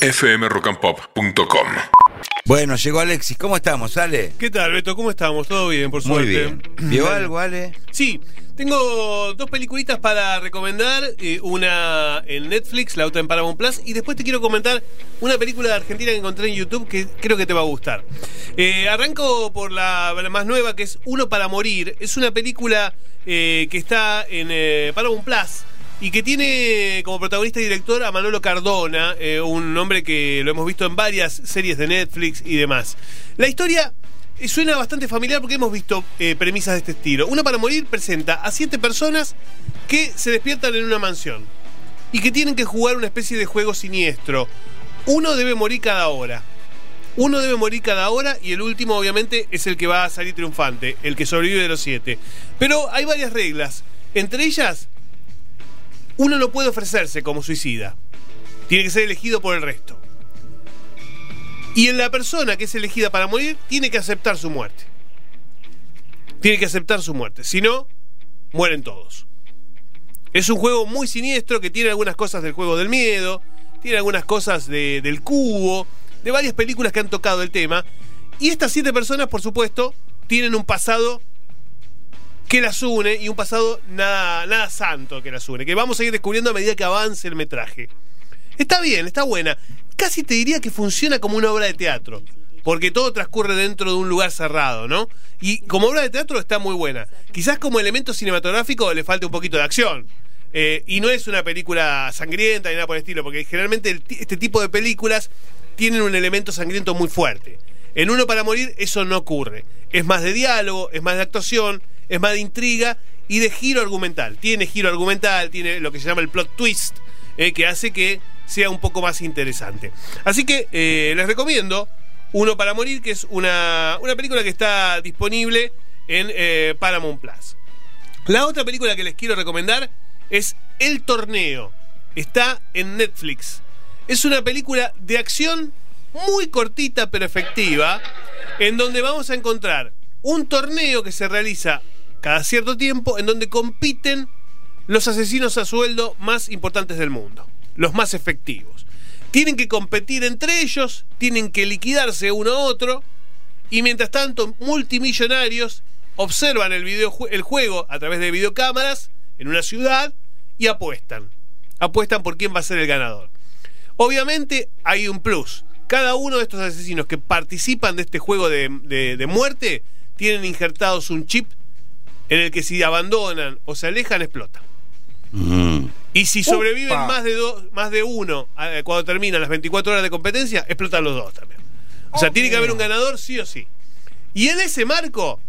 fmrockandpop.com. Bueno, llegó Alexis. ¿Cómo estamos, Ale? ¿Qué tal, Beto? ¿Cómo estamos? ¿Todo bien, por Muy suerte? bien. ¿Vio algo, Ale? Sí, tengo dos peliculitas para recomendar. eh, una en Netflix, la otra en Paramount Plus. Y después te quiero comentar una película de Argentina que encontré en YouTube que creo que te va a gustar. Eh, arranco por la, la más nueva, que es Uno para Morir. Es una película eh, que está en eh, Paramount Plus. Y que tiene como protagonista y director a Manolo Cardona, eh, un hombre que lo hemos visto en varias series de Netflix y demás. La historia eh, suena bastante familiar porque hemos visto eh, premisas de este estilo. Uno para morir presenta a siete personas que se despiertan en una mansión y que tienen que jugar una especie de juego siniestro. Uno debe morir cada hora. Uno debe morir cada hora y el último obviamente es el que va a salir triunfante, el que sobrevive de los siete. Pero hay varias reglas. Entre ellas, uno no puede ofrecerse como suicida. Tiene que ser elegido por el resto. Y en la persona que es elegida para morir, tiene que aceptar su muerte. Tiene que aceptar su muerte. Si no, mueren todos. Es un juego muy siniestro que tiene algunas cosas del juego del miedo, tiene algunas cosas de- del cubo, de varias películas que han tocado el tema. Y estas siete personas, por supuesto, tienen un pasado que las une y un pasado nada, nada santo que las une, que vamos a ir descubriendo a medida que avance el metraje. Está bien, está buena. Casi te diría que funciona como una obra de teatro, porque todo transcurre dentro de un lugar cerrado, ¿no? Y como obra de teatro está muy buena. Quizás como elemento cinematográfico le falta un poquito de acción. Eh, y no es una película sangrienta ni nada por el estilo, porque generalmente este tipo de películas tienen un elemento sangriento muy fuerte. En Uno para Morir eso no ocurre. Es más de diálogo, es más de actuación, es más de intriga y de giro argumental. Tiene giro argumental, tiene lo que se llama el plot twist, eh, que hace que sea un poco más interesante. Así que eh, les recomiendo Uno para Morir, que es una, una película que está disponible en eh, Paramount Plus. La otra película que les quiero recomendar es El Torneo. Está en Netflix. Es una película de acción muy cortita pero efectiva, en donde vamos a encontrar un torneo que se realiza cada cierto tiempo, en donde compiten los asesinos a sueldo más importantes del mundo, los más efectivos. Tienen que competir entre ellos, tienen que liquidarse uno a otro, y mientras tanto, multimillonarios observan el, videojue- el juego a través de videocámaras en una ciudad y apuestan. Apuestan por quién va a ser el ganador. Obviamente hay un plus. Cada uno de estos asesinos que participan de este juego de, de- de muerte tienen injertados un chip en el que si abandonan o se alejan explotan. Mm. Y si sobreviven más de, dos, más de uno eh, cuando terminan las 24 horas de competencia, explotan los dos también. O sea, tiene que haber un ganador sí o sí. Y en ese marco,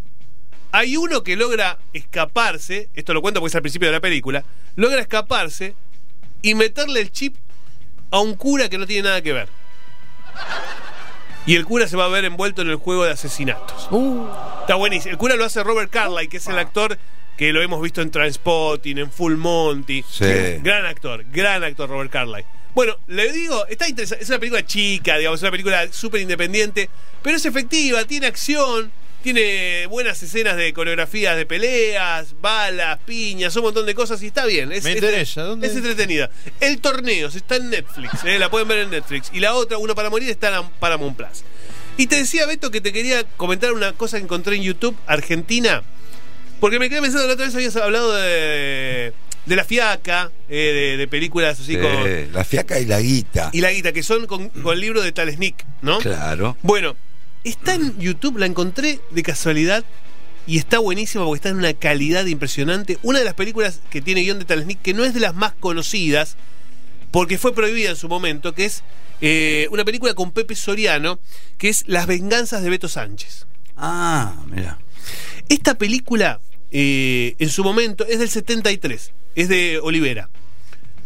hay uno que logra escaparse, esto lo cuento porque es al principio de la película, logra escaparse y meterle el chip a un cura que no tiene nada que ver. Y el cura se va a ver envuelto en el juego de asesinatos. Está buenísimo. El cura lo hace Robert Carlyle, que es el actor que lo hemos visto en Transpotting, en Full Monty. Sí. Gran actor, gran actor Robert Carlyle. Bueno, le digo, está interesante. Es una película chica, digamos, es una película súper independiente, pero es efectiva, tiene acción, tiene buenas escenas de coreografías de peleas, balas, piñas, un montón de cosas y está bien. Es, Me es- interesa, ¿dónde? es entretenida. El torneo está en Netflix, eh, la pueden ver en Netflix. Y la otra, Uno para Morir, está en Paramount Plus. Y te decía, Beto, que te quería comentar una cosa que encontré en YouTube, Argentina. Porque me quedé pensando, la otra vez habías hablado de, de la fiaca, eh, de, de películas así Sí, con. la fiaca y la guita. Y la guita, que son con, con el libro de Talesnik, ¿no? Claro. Bueno, está en YouTube, la encontré de casualidad y está buenísima porque está en una calidad impresionante. Una de las películas que tiene guion de Talesnik, que no es de las más conocidas, porque fue prohibida en su momento, que es eh, una película con Pepe Soriano, que es Las venganzas de Beto Sánchez. Ah, mira. Esta película, eh, en su momento, es del 73, es de Olivera.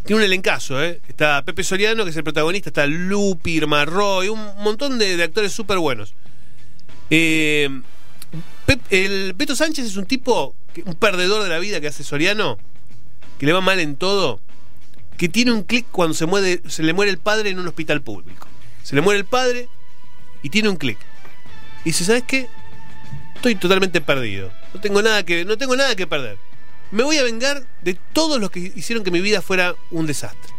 Tiene un elencazo, ¿eh? Está Pepe Soriano, que es el protagonista, está Lupi, Irma Roy, un montón de, de actores súper buenos. Eh, Pep- el Beto Sánchez es un tipo, un perdedor de la vida que hace Soriano, que le va mal en todo, que tiene un clic cuando se, muere, se le muere el padre en un hospital público. Se le muere el padre y tiene un clic. Y dice, ¿sabes qué? Estoy totalmente perdido. No tengo nada que, no tengo nada que perder. Me voy a vengar de todos los que hicieron que mi vida fuera un desastre.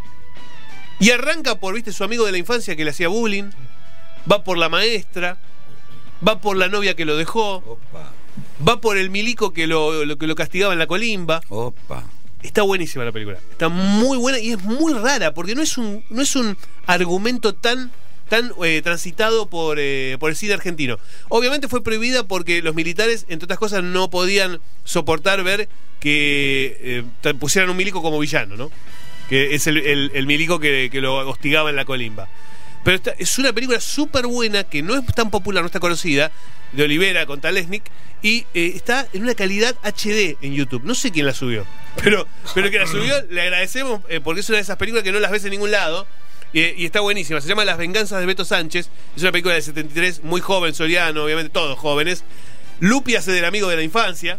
Y arranca por, viste, su amigo de la infancia que le hacía bullying, va por la maestra, va por la novia que lo dejó, Opa, va por el milico que lo, lo- que lo castigaba en la colimba. opa. Está buenísima la película. Está muy buena y es muy rara porque no es un, no es un argumento tan, tan eh, transitado por, eh, por el cine argentino. Obviamente fue prohibida porque los militares, entre otras cosas, no podían soportar ver que eh, pusieran un milico como villano, ¿no? Que es el, el- el milico que, que lo hostigaba en la colimba. Pero es una película súper buena que no es tan popular, no está conocida, de Olivera con Talesnik, y eh, está en una calidad HD en YouTube. No sé quién la subió, pero, pero que la subió le agradecemos eh, porque es una de esas películas que no las ves en ningún lado. eh, y está buenísima, se llama Las Venganzas de Beto Sánchez. Es una película del 73, muy joven, Soriano, obviamente todos jóvenes. Lupi hace del amigo de la infancia,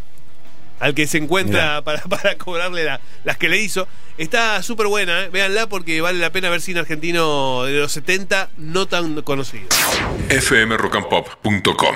al que se encuentra para cobrarle la- las que le hizo. Está súper buena, ¿eh? véanla porque vale la pena ver cine argentino de los 70 no tan conocido. fmrockandpop.com